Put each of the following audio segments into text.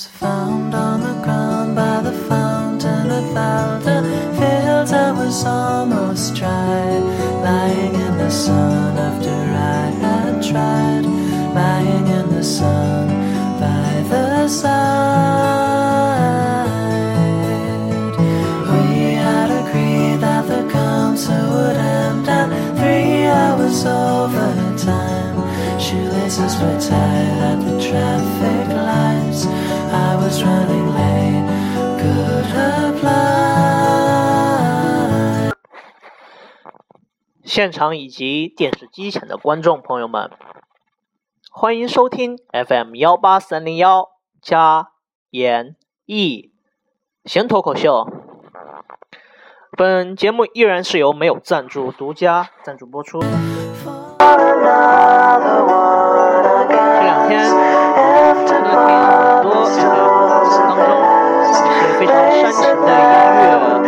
was found on the ground by the fountain of Alda. Fields I was almost dry, lying in the sun after I had tried, lying in the sun by the side. We had agreed that the concert would end at three hours overtime. Shoelaces were tied at the traffic 现场以及电视机前的观众朋友们，欢迎收听 FM 幺八三零幺加演绎闲脱口秀。本节目依然是由没有赞助独家赞助播出。这两天 against 真的听很多 FM 当中一些非常煽情的音乐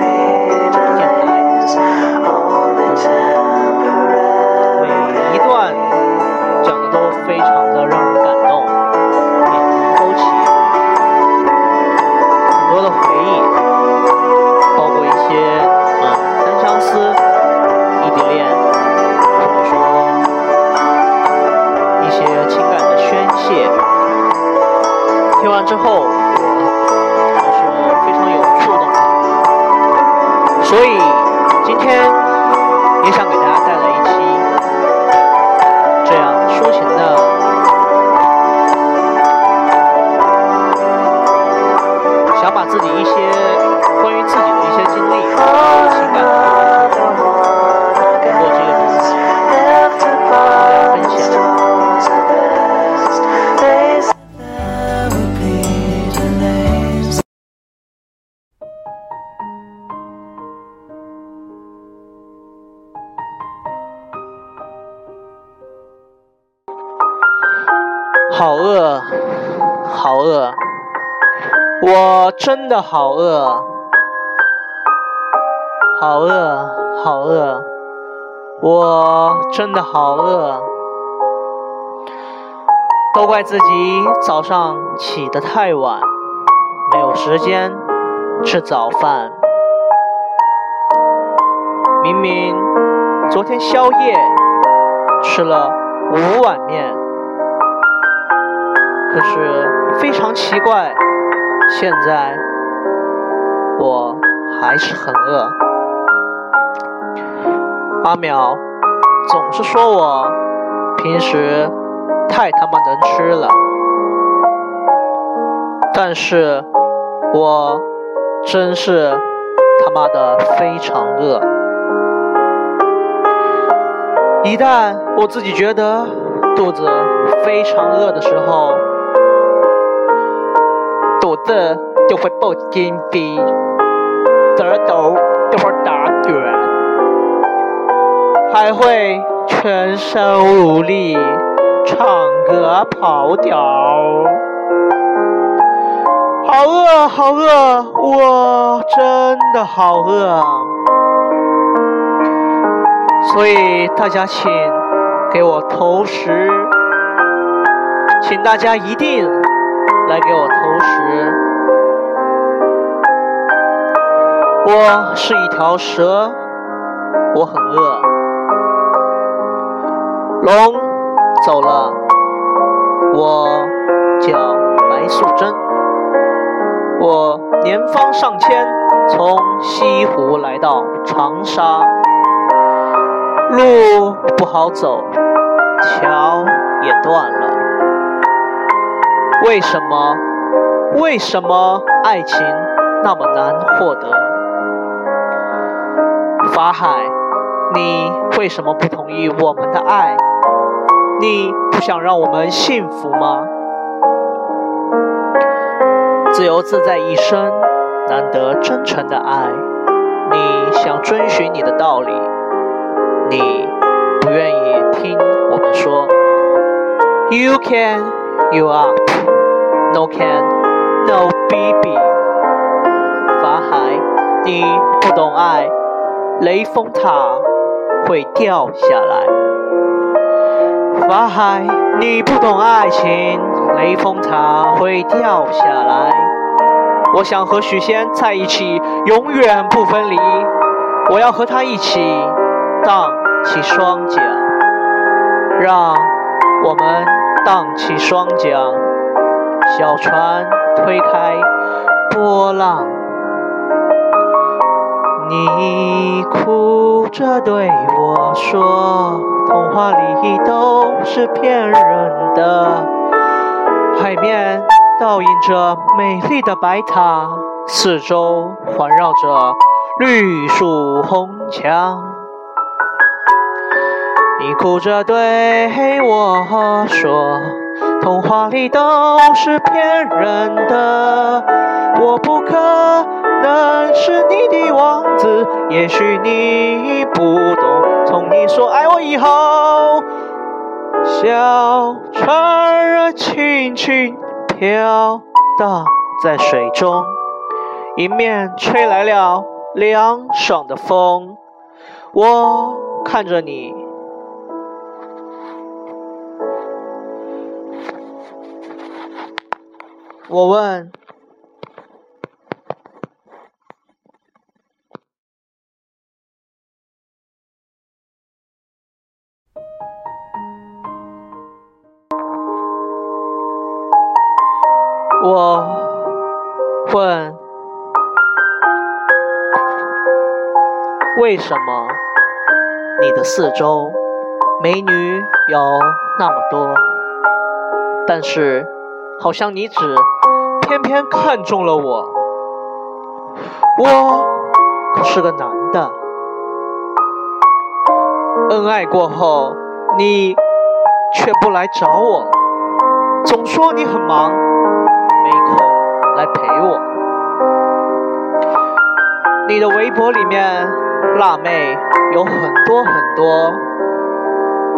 好饿，好饿，我真的好饿，好饿，好饿，我真的好饿。都怪自己早上起得太晚，没有时间吃早饭。明明昨天宵夜吃了五碗面。可是非常奇怪，现在我还是很饿。阿淼总是说我平时太他妈能吃了，但是我真是他妈的非常饿。一旦我自己觉得肚子非常饿的时候，肚子就会不紧闭，耳朵就会打卷，还会全身无力唱歌跑调。好饿，好饿，我真的好饿。所以大家请给我投食，请大家一定来给我投食。我是一条蛇，我很饿。龙走了，我叫白素贞。我年方上千，从西湖来到长沙，路不好走，桥也断了。为什么？为什么爱情那么难获得？法海，你为什么不同意我们的爱？你不想让我们幸福吗？自由自在一生，难得真诚的爱。你想遵循你的道理，你不愿意听我们说。You can, you up. No can, no baby。法海，你不懂爱，雷峰塔会掉下来。法海，你不懂爱情，雷峰塔会掉下来。我想和许仙在一起，永远不分离。我要和他一起荡起双桨，让我们荡起双桨，小船推开波浪。你哭着对我说，童话里都是骗人的。海面倒映着美丽的白塔，四周环绕着绿树红墙。你哭着对我说，童话里都是骗人的。我不可能是你的王子，也许你不懂。从你说爱我以后，小船儿轻轻飘荡在水中，迎面吹来了凉爽的风。我看着你，我问。我问：为什么你的四周美女有那么多，但是好像你只偏偏看中了我？我可是个男的，恩爱过后你却不来找我，总说你很忙。没空来陪我。你的微博里面辣妹有很多很多，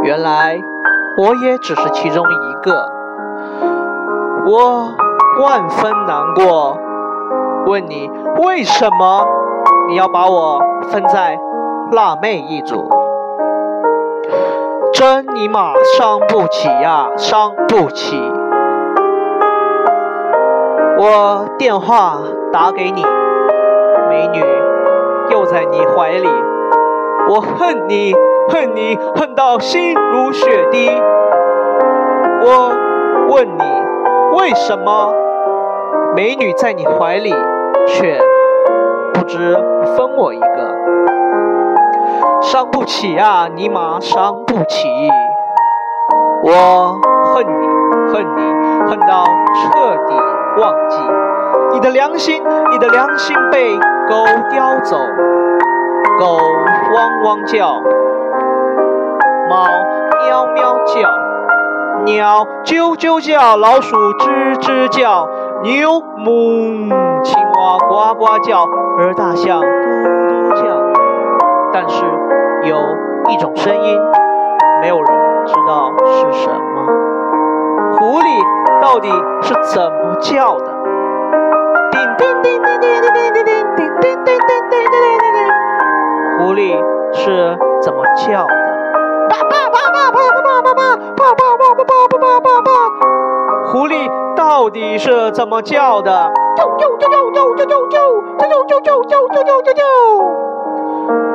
原来我也只是其中一个。我万分难过，问你为什么你要把我分在辣妹一组？真尼玛伤不起呀，伤不起！我电话打给你，美女又在你怀里，我恨你，恨你，恨到心如血滴。我问你，为什么美女在你怀里，却不知分我一个？伤不起啊，尼玛伤不起！我恨你，恨你，恨到彻底。忘记你的良心，你的良心被狗叼走。狗汪汪叫，猫喵喵叫，鸟啾啾叫，老鼠吱吱叫，牛哞，青蛙呱呱叫，而大象嘟嘟叫。但是有一种声音，没有人知道是什么。狐狸。到底是怎么叫的？叮叮叮叮叮叮叮叮叮叮叮叮叮叮叮。狐狸是怎么叫？底是怎么叫的？啾啾啾啾啾啾啾啾啾啾啾啾啾啾啾啾。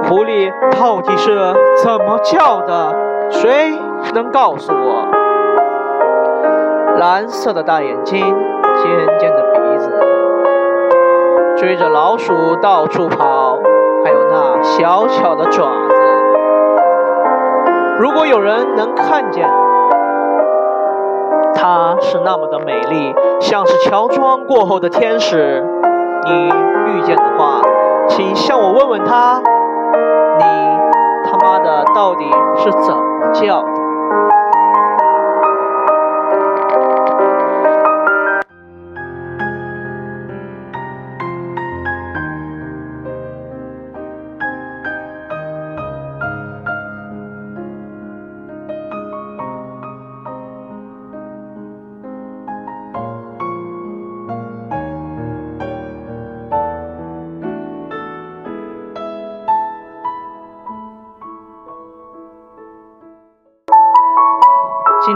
狐狸到底是怎么叫的？谁能告诉我？蓝色的大眼睛，尖尖的鼻子，追着老鼠到处跑，还有那小巧的爪子。如果有人能看见，她是那么的美丽，像是乔装过后的天使。你遇见的话，请向我问问她，你他妈的到底是怎么叫的？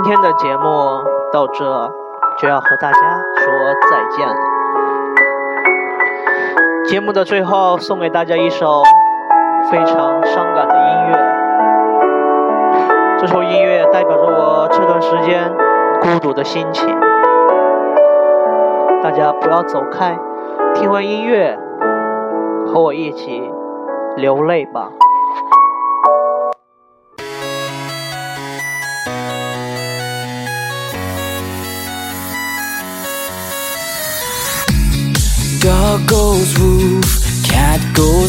今天的节目到这就要和大家说再见了。节目的最后，送给大家一首非常伤感的音乐。这首音乐代表着我这段时间孤独的心情。大家不要走开，听完音乐，和我一起流泪吧。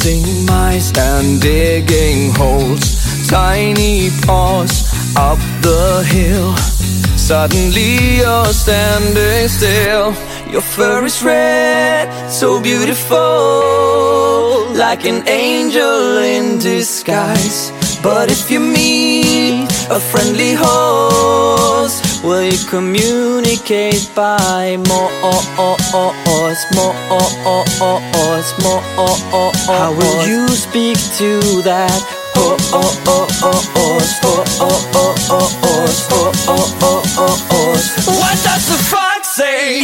Chasing mice and digging holes. Tiny paws up the hill. Suddenly you're standing still. Your fur is red, so beautiful, like an angel in disguise. But if you meet a friendly horse, will you communicate by more, oh oh ohs? more, oh oh oh ohs? more? Oh oh ohs? How will you speak to that horse? What does the fox say?